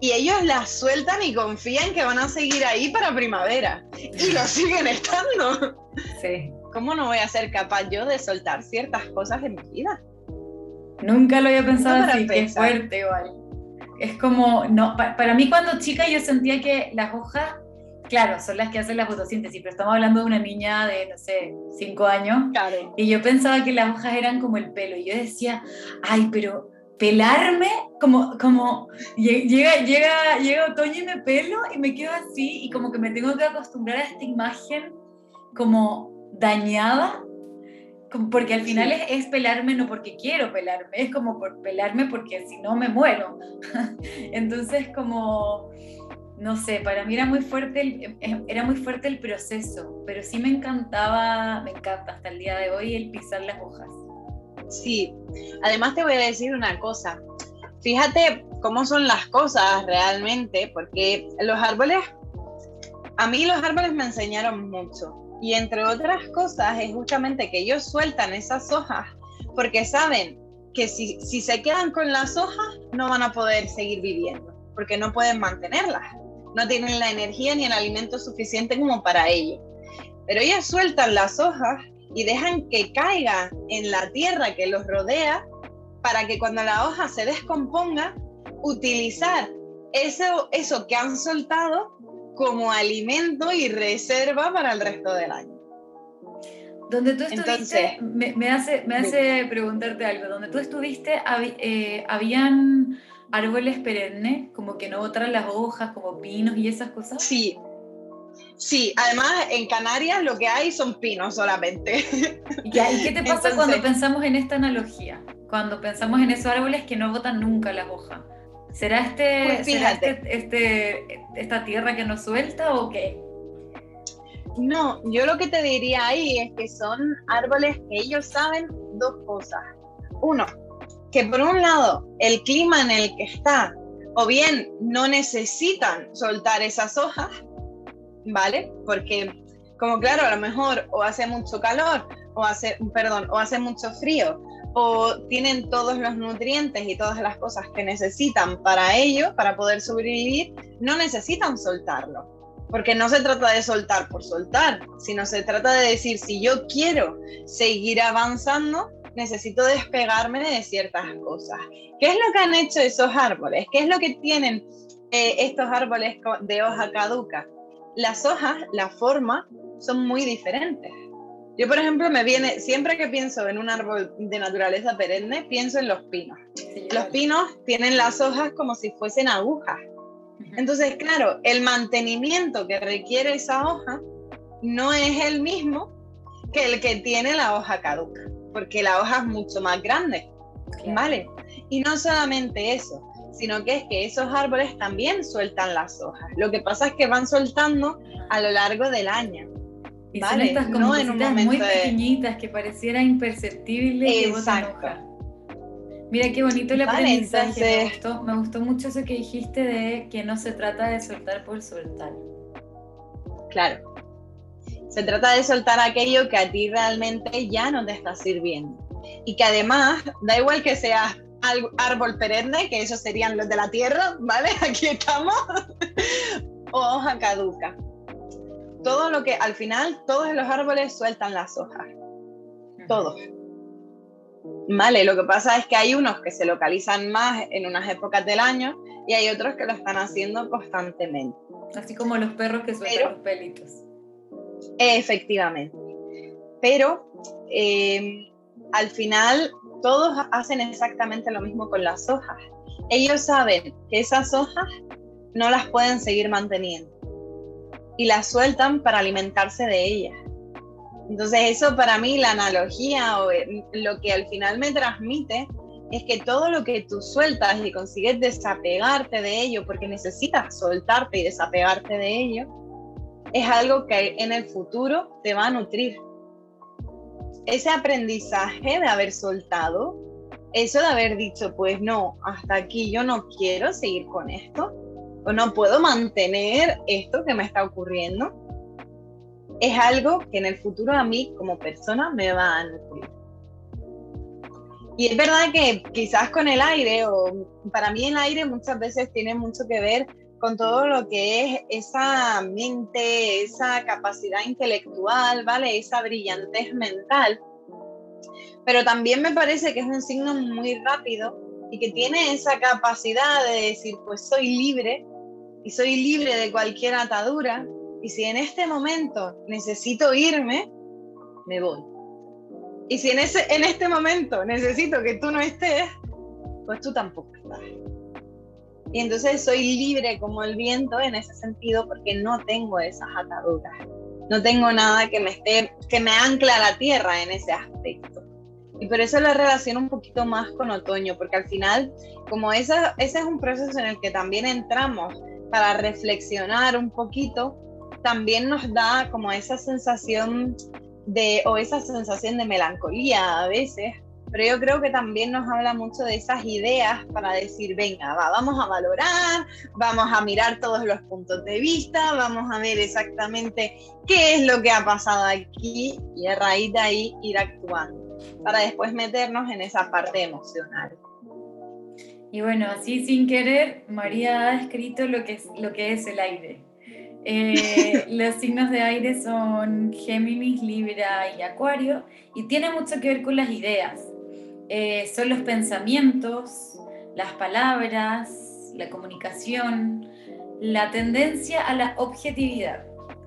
Y ellos las sueltan y confían que van a seguir ahí para primavera. Y lo siguen estando. Sí. ¿Cómo no voy a ser capaz yo de soltar ciertas cosas en mi vida? Nunca lo había pensado así, qué fuerte igual es como, no, para mí cuando chica yo sentía que las hojas, claro, son las que hacen la fotosíntesis, pero estamos hablando de una niña de, no sé, cinco años, claro. y yo pensaba que las hojas eran como el pelo, y yo decía, ay, pero pelarme, como, como llega, llega, llega otoño y me pelo y me quedo así, y como que me tengo que acostumbrar a esta imagen como dañada porque al final es, pelarme no porque quiero pelarme, es como por pelarme porque si no me muero. Entonces como, no sé, para mí era muy fuerte el, eh, era muy fuerte el proceso, pero sí me encantaba, me encanta hasta el día de hoy el pisar las hojas. Sí, además te voy a decir una cosa, fíjate cómo son las cosas realmente, porque los árboles, a mí los árboles me enseñaron mucho. Y entre otras cosas es justamente que ellos sueltan esas hojas porque saben que si, si se quedan con las hojas no van a poder seguir viviendo, porque no pueden mantenerlas, no tienen la energía ni el alimento suficiente como para ello. Pero ellos sueltan las hojas y dejan que caiga en la tierra que los rodea para que cuando la hoja se descomponga, utilizar eso, eso que han soltado como alimento y reserva para el resto del año. Donde tú estuviste, me, hace, me hace preguntarte algo, donde tú estuviste, eh, ¿habían árboles perennes, como que no botaran las hojas, como pinos y esas cosas? Sí, Sí, además en Canarias lo que hay son pinos solamente. ¿Y qué te pasa cuando pensamos en esta analogía? Cuando pensamos en esos árboles que no botan nunca las hojas. ¿Será, este, pues este, este, esta tierra que nos suelta o qué? No, yo lo que te diría ahí es que son árboles que ellos saben dos cosas. Uno, que por un lado el clima en el que está, o bien no necesitan soltar esas hojas, ¿vale? Porque como claro, a lo mejor o hace mucho calor o hace, perdón, o hace mucho frío o tienen todos los nutrientes y todas las cosas que necesitan para ello, para poder sobrevivir, no necesitan soltarlo. Porque no se trata de soltar por soltar, sino se trata de decir, si yo quiero seguir avanzando, necesito despegarme de ciertas cosas. ¿Qué es lo que han hecho esos árboles? ¿Qué es lo que tienen eh, estos árboles de hoja caduca? Las hojas, la forma, son muy diferentes. Yo, por ejemplo, me viene, siempre que pienso en un árbol de naturaleza perenne, pienso en los pinos. los pinos tienen las hojas como si fuesen agujas. Entonces, claro, el mantenimiento que requiere esa hoja no es el mismo que el que tiene la hoja caduca, porque la hoja es mucho más grande. ¿Vale? Y no solamente eso, sino que es que esos árboles también sueltan las hojas. Lo que pasa es que van soltando a lo largo del año. Y son estas como no muy pequeñitas que pareciera imperceptible que hoja. Mira qué bonito el aprendizaje. me, gustó, me gustó mucho eso que dijiste de que no se trata de soltar por soltar. Claro. Se trata de soltar aquello que a ti realmente ya no te está sirviendo. Y que además, da igual que seas árbol perenne, que esos serían los de la tierra, ¿vale? Aquí estamos. o hoja caduca. Todo lo que, al final, todos los árboles sueltan las hojas. Todos. Vale, lo que pasa es que hay unos que se localizan más en unas épocas del año y hay otros que lo están haciendo constantemente. Así como los perros que sueltan los pelitos. Efectivamente. Pero eh, al final todos hacen exactamente lo mismo con las hojas. Ellos saben que esas hojas no las pueden seguir manteniendo y las sueltan para alimentarse de ellas. Entonces eso para mí, la analogía o eh, lo que al final me transmite es que todo lo que tú sueltas y consigues desapegarte de ello, porque necesitas soltarte y desapegarte de ello, es algo que en el futuro te va a nutrir ese aprendizaje de haber soltado, eso de haber dicho, pues no, hasta aquí yo no quiero seguir con esto, o no puedo mantener esto que me está ocurriendo, es algo que en el futuro a mí como persona me va a nutrir. Y es verdad que quizás con el aire, o para mí el aire muchas veces tiene mucho que ver con todo lo que es esa mente, esa capacidad intelectual, ¿vale? Esa brillantez mental. Pero también me parece que es un signo muy rápido y que tiene esa capacidad de decir, pues soy libre y soy libre de cualquier atadura y si en este momento necesito irme, me voy. Y si en, ese, en este momento necesito que tú no estés, pues tú tampoco estás. Y entonces soy libre como el viento en ese sentido porque no tengo esas ataduras. No tengo nada que me esté, que me ancla a la tierra en ese aspecto. Y por eso la relaciono un poquito más con otoño, porque al final, como ese, ese es un proceso en el que también entramos para reflexionar un poquito, también nos da como esa sensación de, o esa sensación de melancolía a veces, pero yo creo que también nos habla mucho de esas ideas para decir, venga, vamos a valorar, vamos a mirar todos los puntos de vista, vamos a ver exactamente qué es lo que ha pasado aquí y a raíz de ahí ir actuando, para después meternos en esa parte emocional. Y bueno, así sin querer, María ha escrito lo que es, lo que es el aire. Eh, los signos de aire son Géminis, Libra y Acuario y tiene mucho que ver con las ideas. Eh, son los pensamientos, las palabras, la comunicación, la tendencia a la objetividad,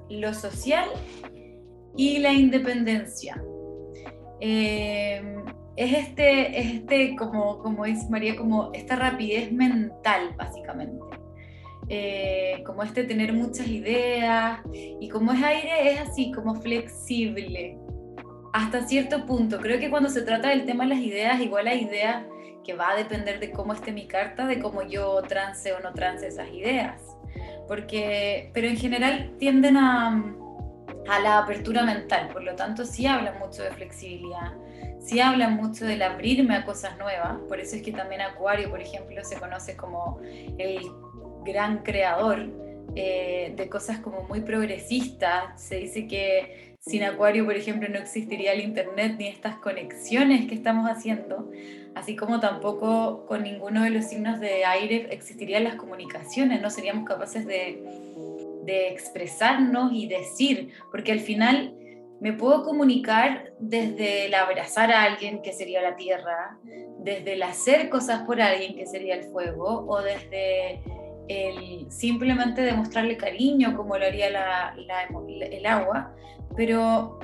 lo social y la independencia. Eh, es este, este como, como dice María, como esta rapidez mental, básicamente. Eh, como este tener muchas ideas y como es aire es así, como flexible hasta cierto punto. Creo que cuando se trata del tema de las ideas, igual hay ideas que va a depender de cómo esté mi carta, de cómo yo trance o no trance esas ideas. Porque, pero en general tienden a, a la apertura mental, por lo tanto sí hablan mucho de flexibilidad, sí hablan mucho del abrirme a cosas nuevas, por eso es que también Acuario, por ejemplo, se conoce como el gran creador eh, de cosas como muy progresistas, se dice que sin Acuario, por ejemplo, no existiría el Internet ni estas conexiones que estamos haciendo, así como tampoco con ninguno de los signos de aire existirían las comunicaciones, no seríamos capaces de de expresarnos y decir, porque al final me puedo comunicar desde el abrazar a alguien, que sería la tierra, desde el hacer cosas por alguien, que sería el fuego, o desde simplemente demostrarle cariño, como lo haría el agua, pero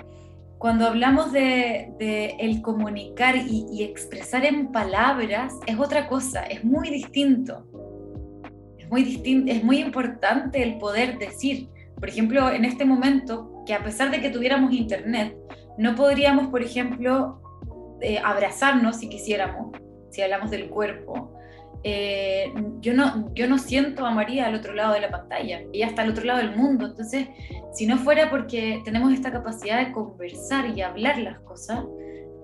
cuando hablamos de, el comunicar y, expresar en palabras, es otra cosa, es muy distinto muy distinto, es muy importante el poder decir. Por ejemplo, en este momento, que a pesar de que tuviéramos internet, no podríamos, por ejemplo, eh, abrazarnos si quisiéramos, si hablamos del cuerpo. Eh, yo, no, yo no siento a María al otro lado de la pantalla, ella está al otro lado del mundo. Entonces, si no fuera porque tenemos esta capacidad de conversar y hablar las cosas,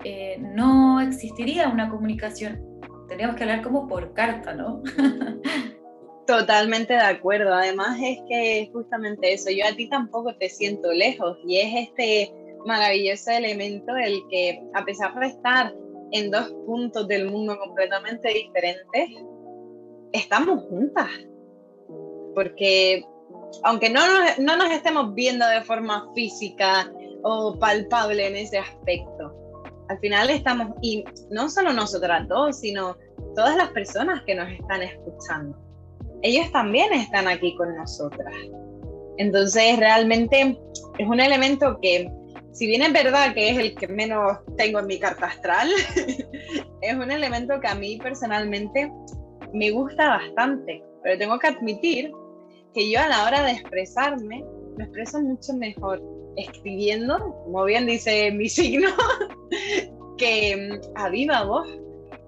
eh, no existiría una comunicación. Tendríamos que hablar como por carta, ¿no? Totalmente de acuerdo. Además es que justamente eso, yo a ti tampoco te siento lejos y es este maravilloso elemento el que a pesar de estar en dos puntos del mundo completamente diferentes, estamos juntas. Porque aunque no nos, no nos estemos viendo de forma física o palpable en ese aspecto, al final estamos, y no solo nosotras dos, sino todas las personas que nos están escuchando ellos también están aquí con nosotras. Entonces, realmente es un elemento que, si bien es verdad que es el que menos tengo en mi carta astral, es un elemento que a mí personalmente me gusta bastante. Pero tengo que admitir que yo a la hora de expresarme, me expreso mucho mejor escribiendo, como bien dice mi signo, que a viva voz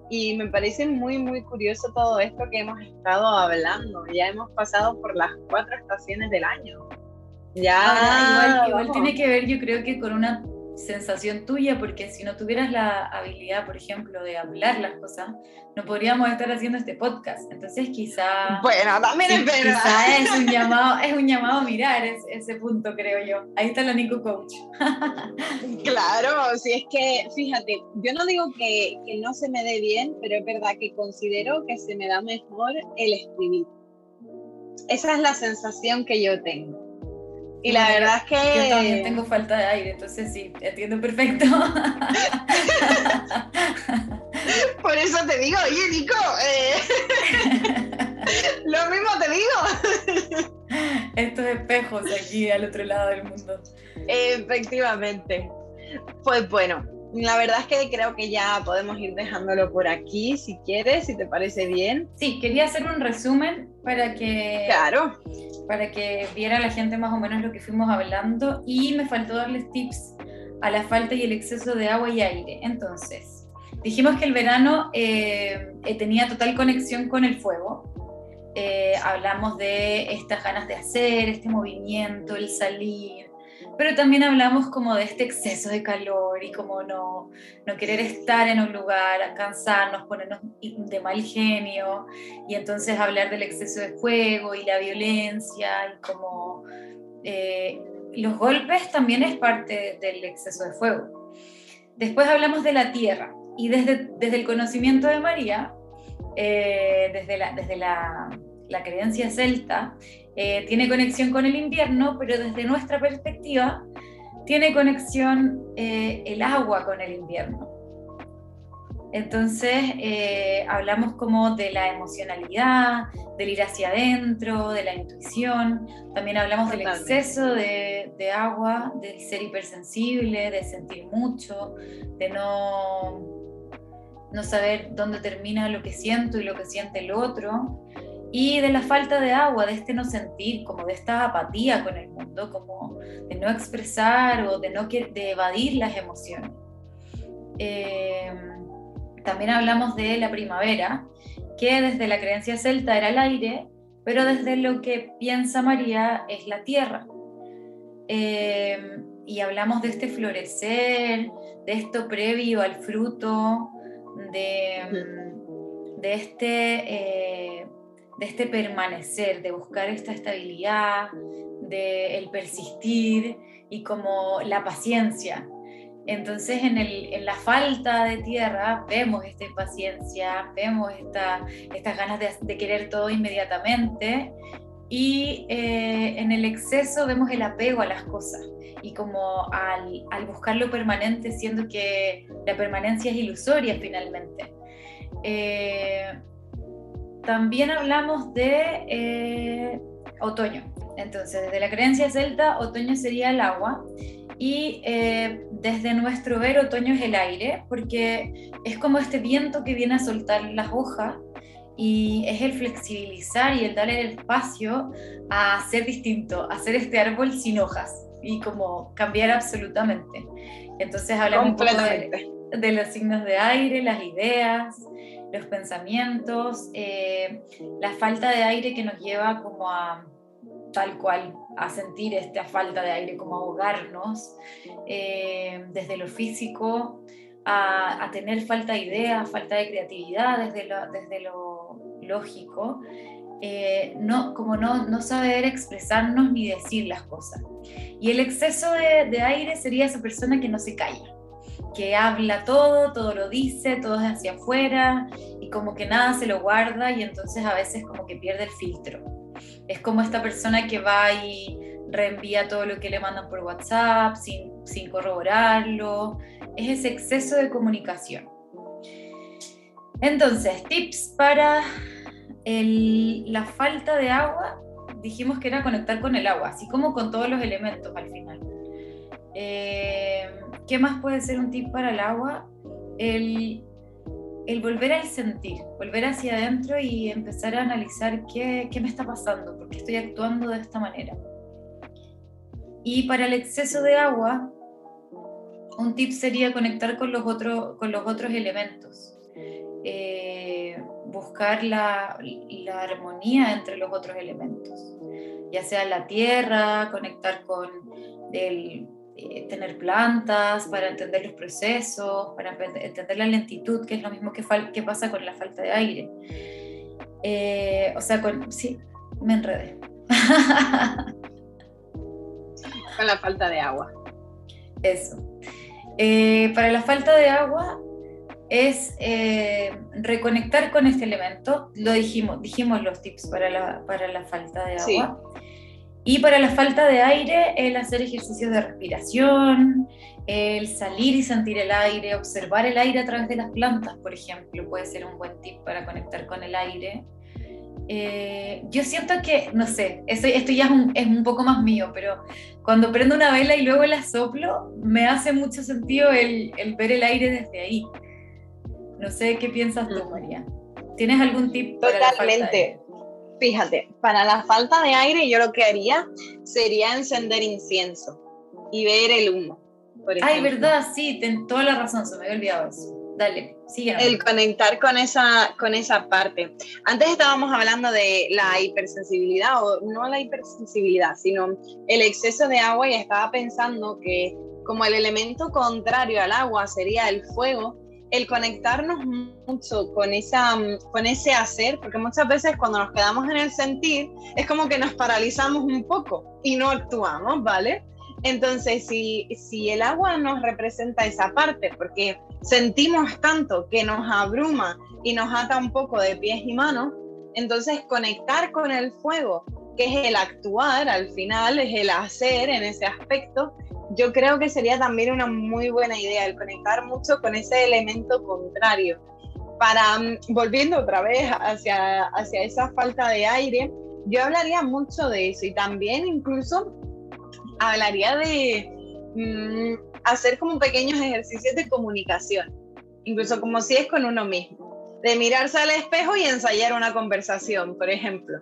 y me parece muy, muy curioso todo esto que hemos estado hablando. Ya hemos pasado por las cuatro estaciones del año. Ya. igual, igual tiene que ver, yo creo que con una sensación tuya, porque si no tuvieras la habilidad, por ejemplo, de hablar las cosas, no podríamos estar haciendo este podcast. Entonces quizá... Bueno, también es verdad. Quizá es un llamado, es un llamado a mirar ese punto, creo yo. Ahí está la Nico Coach. claro, si es que, fíjate, yo no digo que, que no se me dé bien, pero es verdad que considero que se me da mejor el escribir. Esa es la sensación que yo tengo. Y la verdad es que... Yo también tengo falta de aire, entonces sí, entiendo perfecto. Por eso te digo, oye Nico, eh, lo mismo te digo. Estos espejos aquí al otro lado del mundo. Efectivamente. Pues bueno, la verdad es que creo que ya podemos ir dejándolo por aquí, si quieres, si te parece bien. Sí, quería hacer un resumen para que, claro. para que viera la gente más o menos lo que fuimos hablando y me faltó darles tips a la falta y el exceso de agua y aire. Entonces, dijimos que el verano eh, eh, tenía total conexión con el fuego. Eh, hablamos de estas ganas de hacer, este movimiento, el salir, pero también hablamos como de este exceso de calor y como no, no querer estar en un lugar, cansarnos, ponernos de mal genio y entonces hablar del exceso de fuego y la violencia y como eh, los golpes también es parte del exceso de fuego. Después hablamos de la tierra y desde, desde el conocimiento de María, eh, desde, la, desde la, la creencia celta, eh, tiene conexión con el invierno, pero desde nuestra perspectiva tiene conexión eh, el agua con el invierno. Entonces, eh, hablamos como de la emocionalidad, del ir hacia adentro, de la intuición. También hablamos del exceso de, de, agua, del ser hipersensible, de sentir mucho, de no, no saber dónde termina lo que siento y lo que siente el otro. Y de la falta de agua, de este no sentir, como de esta apatía con el mundo, como de no expresar o de, no, de evadir las emociones. Eh, también hablamos de la primavera, que desde la creencia celta era el aire, pero desde lo que piensa María es la tierra. Eh, y hablamos de este florecer, de esto previo al fruto, de, de este, eh, de este permanecer, de buscar esta estabilidad, de el persistir y como la paciencia. Entonces en, la falta de tierra vemos esta impaciencia, vemos estas ganas de, querer todo inmediatamente y eh, en el exceso vemos el apego a las cosas y como al, buscar lo permanente, siendo que la permanencia es ilusoria finalmente. Eh, también hablamos de eh, otoño. Entonces, desde la creencia celta, otoño sería el agua y eh, desde nuestro ver otoño es el aire, porque es como este viento que viene a soltar las hojas y es el flexibilizar y el darle el espacio a ser distinto, a ser este árbol sin hojas y como cambiar absolutamente. Entonces hablamos un poco de, los signos de aire, las ideas, los pensamientos, eh, la falta de aire que nos lleva como a tal cual a sentir esta falta de aire, como ahogarnos eh, desde lo físico, a, tener falta de ideas, falta de creatividad desde lo, desde lo lógico, eh, no, como no, no, saber expresarnos ni decir las cosas. Y el exceso de aire sería esa persona que no se calla, que habla todo, todo lo dice, todo es hacia afuera y como que nada se lo guarda y entonces a veces como que pierde el filtro. Es como esta persona que va y reenvía todo lo que le mandan por WhatsApp sin, sin corroborarlo. Es ese exceso de comunicación. Entonces, tips para la falta de agua. Dijimos que era conectar con el agua, así como con todos los elementos al final. Eh, ¿Qué más puede ser un tip para el agua? El el volver al sentir, volver hacia adentro y empezar a analizar qué, qué me está pasando, por qué estoy actuando de esta manera. Y para el exceso de agua, un tip sería conectar con los, con los otros elementos, eh, buscar la, la, armonía entre los otros elementos, ya sea la tierra, conectar con el, eh, tener plantas, para entender los procesos, para entender la lentitud, que es lo mismo que, que pasa con la falta de aire. Eh, o sea, con, sí, me enredé. con la falta de agua. Eso. Eh, para la falta de agua es reconectar con este elemento. Lo dijimos, dijimos los tips para la, para la falta de agua. Y para la falta de aire, el hacer ejercicios de respiración, el salir y sentir el aire, observar el aire a través de las plantas, por ejemplo, puede ser un buen tip para conectar con el aire. Eh, yo siento que, no sé, esto, ya es un, es un, poco más mío, pero cuando prendo una vela y luego la soplo, me hace mucho sentido el, el ver el aire desde ahí. No sé qué piensas tú, María. ¿Tienes algún tip? Totalmente. Fíjate, para la falta de aire yo lo que haría sería encender incienso y ver el humo. Ay, verdad, sí, ten toda la razón, se me había olvidado eso. Dale, sigue. El conectar con esa, con esa parte. Antes estábamos hablando de la hipersensibilidad, o no la hipersensibilidad, sino el exceso de agua y estaba pensando que como el elemento contrario al agua sería el fuego, el conectarnos mucho con, esa, con ese hacer, porque muchas veces cuando nos quedamos en el sentir, es como que nos paralizamos un poco y no actuamos, ¿vale? Entonces, si, si el agua nos representa esa parte, porque sentimos tanto que nos abruma y nos ata un poco de pies y manos, entonces conectar con el fuego que es el actuar al final, es el hacer en ese aspecto, yo creo que sería también una muy buena idea el conectar mucho con ese elemento contrario. Para, mm, volviendo otra vez hacia, hacia esa falta de aire, yo hablaría mucho de eso y también incluso hablaría de mm, hacer como pequeños ejercicios de comunicación, incluso como si es con uno mismo, de mirarse al espejo y ensayar una conversación, por ejemplo.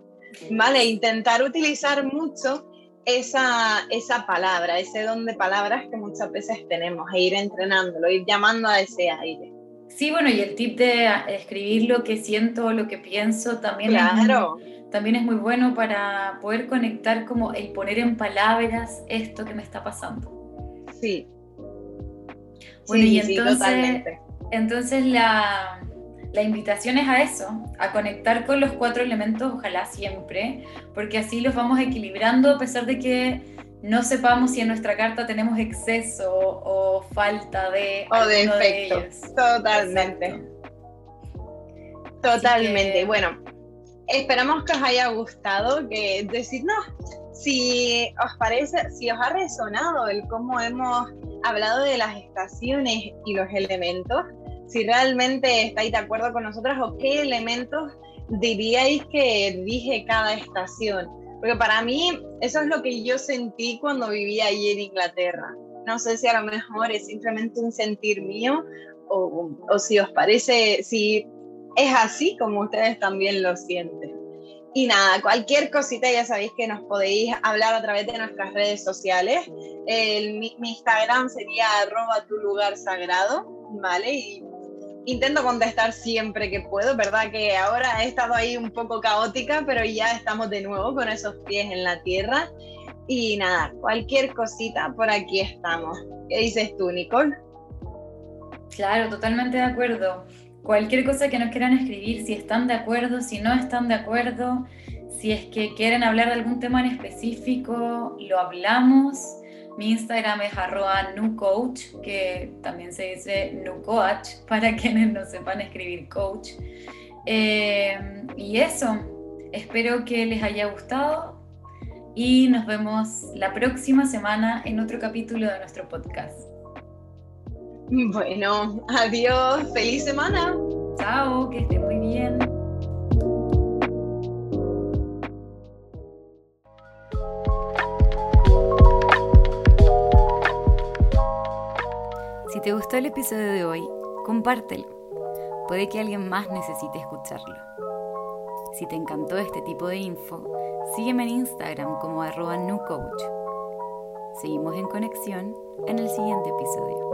¿Vale? Intentar utilizar mucho esa, esa palabra, ese don de palabras que muchas veces tenemos, e ir entrenándolo, ir llamando a ese aire. Sí, bueno, y el tip de escribir lo que siento, lo que pienso, también, claro. es, también es muy bueno para poder conectar como el poner en palabras esto que me está pasando. Sí. Bueno, y entonces, entonces la, la invitación es a eso, a conectar con los cuatro elementos, ojalá siempre, porque así los vamos equilibrando a pesar de que no sepamos si en nuestra carta tenemos exceso o falta de... O de efectos, totalmente. Totalmente. Bueno, esperamos que os haya gustado, que decirnos si os parece, si os ha resonado el cómo hemos hablado de las estaciones y los elementos si realmente estáis de acuerdo con nosotras o qué elementos diríais que dije cada estación. Porque para mí eso es lo que yo sentí cuando vivía allí en Inglaterra. No sé si a lo mejor es simplemente un sentir mío o, o si os parece, si es así como ustedes también lo sienten. Y nada, cualquier cosita ya sabéis que nos podéis hablar a través de nuestras redes sociales. El, mi, mi, Instagram sería arroba tu lugar sagrado, ¿vale? Y intento contestar siempre que puedo, ¿verdad? Que ahora he estado ahí un poco caótica, pero ya estamos de nuevo con esos pies en la tierra. Y nada, cualquier cosita, por aquí estamos. ¿Qué dices tú, Nicole? Claro, totalmente de acuerdo. Cualquier cosa que nos quieran escribir, si están de acuerdo, si no están de acuerdo, si es que quieren hablar de algún tema en específico, lo hablamos mi Instagram es arroba nucoach, que también se dice nucoach para quienes no sepan escribir coach. Eh, y eso, espero que les haya gustado y nos vemos la próxima semana en otro capítulo de nuestro podcast. Bueno, adiós, feliz semana. Chao, que esté muy bien. Te gustó el episodio de hoy, compártelo. Puede que alguien más necesite escucharlo. Si te encantó este tipo de info, sígueme en Instagram como arroba newcoach. Seguimos en conexión en el siguiente episodio.